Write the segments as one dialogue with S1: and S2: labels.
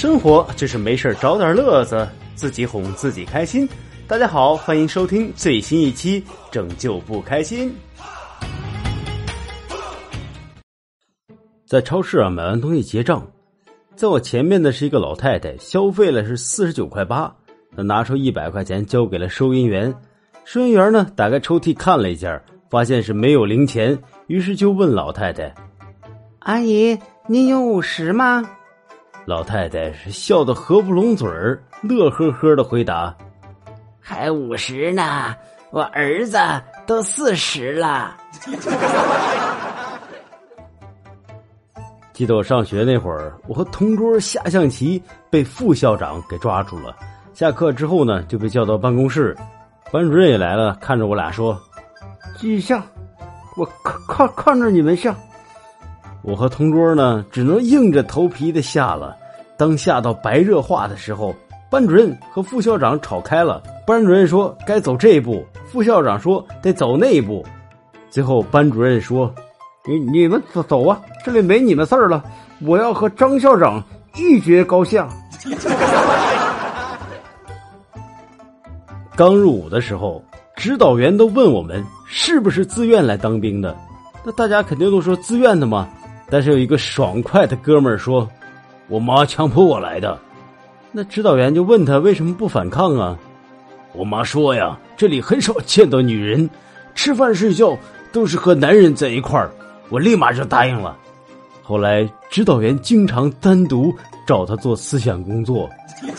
S1: 生活就是没事找点乐子，自己哄自己开心。大家好，欢迎收听最新一期《拯救不开心》。在超市啊，买完东西结账，在我前面的是一个老太太，消费了是四十九块八，她拿出一百块钱交给了收银员。收银员呢，打开抽屉看了一下，发现是没有零钱，于是就问老太太：“
S2: 阿姨，您有五十吗？”
S1: 老太太是笑得合不拢嘴儿，乐呵呵的回答：“
S2: 还五十呢，我儿子都四十了。”
S1: 记得我上学那会儿，我和同桌下象棋被副校长给抓住了。下课之后呢，就被叫到办公室。班主任也来了，看着我俩说：“
S3: 继续下，我看看看着你们下。”
S1: 我和同桌呢，只能硬着头皮的下了。当下到白热化的时候，班主任和副校长吵开了。班主任说该走这一步，副校长说得走那一步。最后班主任说：“
S3: 你你们走走啊，这里没你们事儿了。我要和张校长一决高下。”
S1: 刚入伍的时候，指导员都问我们是不是自愿来当兵的，那大家肯定都说自愿的嘛。但是有一个爽快的哥们儿说：“我妈强迫我来的。”那指导员就问他为什么不反抗啊？我妈说呀，这里很少见到女人，吃饭睡觉都是和男人在一块儿。我立马就答应了。后来指导员经常单独找他做思想工作。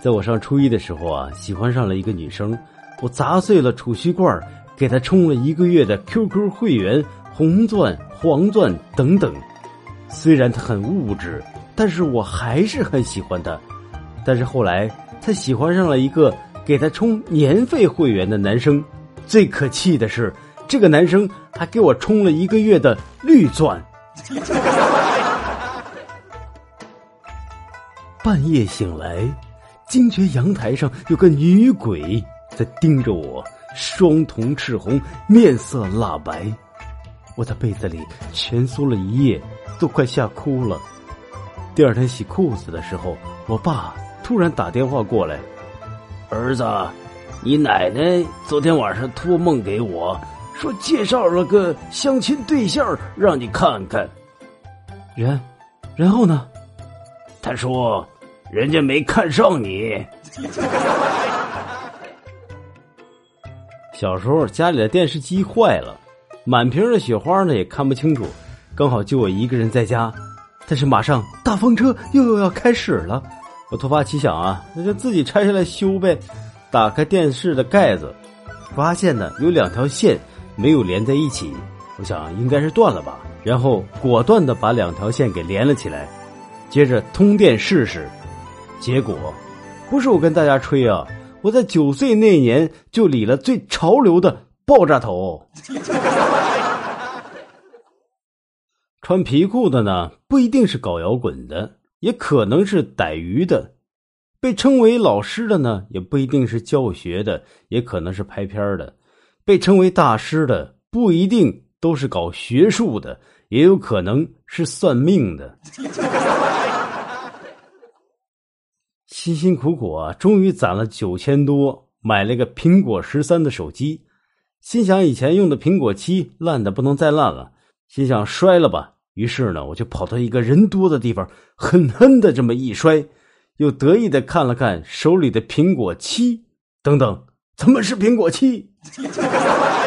S1: 在我上初一的时候啊，喜欢上了一个女生，我砸碎了储蓄罐，给她充了一个月的 QQ 会员，红钻、黄钻等等。虽然他很物质，但是我还是很喜欢他。但是后来，他喜欢上了一个给他充年费会员的男生。最可气的是，这个男生还给我充了一个月的绿钻。半夜醒来。惊觉阳台上有个女鬼在盯着我，双瞳赤红，面色蜡白。我在被子里蜷缩了一夜，都快吓哭了。第二天洗裤子的时候，我爸突然打电话过来：“儿子，你奶奶昨天晚上托梦给我，说介绍了个相亲对象让你看看。”然，然后呢？他说。人家没看上你。小时候家里的电视机坏了，满屏的雪花呢也看不清楚，刚好就我一个人在家。但是马上大风车又又要开始了，我突发奇想啊，那就自己拆下来修呗。打开电视的盖子，发现呢有两条线没有连在一起，我想应该是断了吧。然后果断的把两条线给连了起来，接着通电试试。结果，不是我跟大家吹啊！我在九岁那年就理了最潮流的爆炸头。穿皮裤的呢，不一定是搞摇滚的，也可能是逮鱼的；被称为老师的呢，也不一定是教学的，也可能是拍片的；被称为大师的，不一定都是搞学术的，也有可能是算命的。辛辛苦苦啊，终于攒了九千多，买了个苹果十三的手机。心想以前用的苹果七烂的不能再烂了，心想摔了吧。于是呢，我就跑到一个人多的地方，狠狠的这么一摔，又得意的看了看手里的苹果七，等等，怎么是苹果七？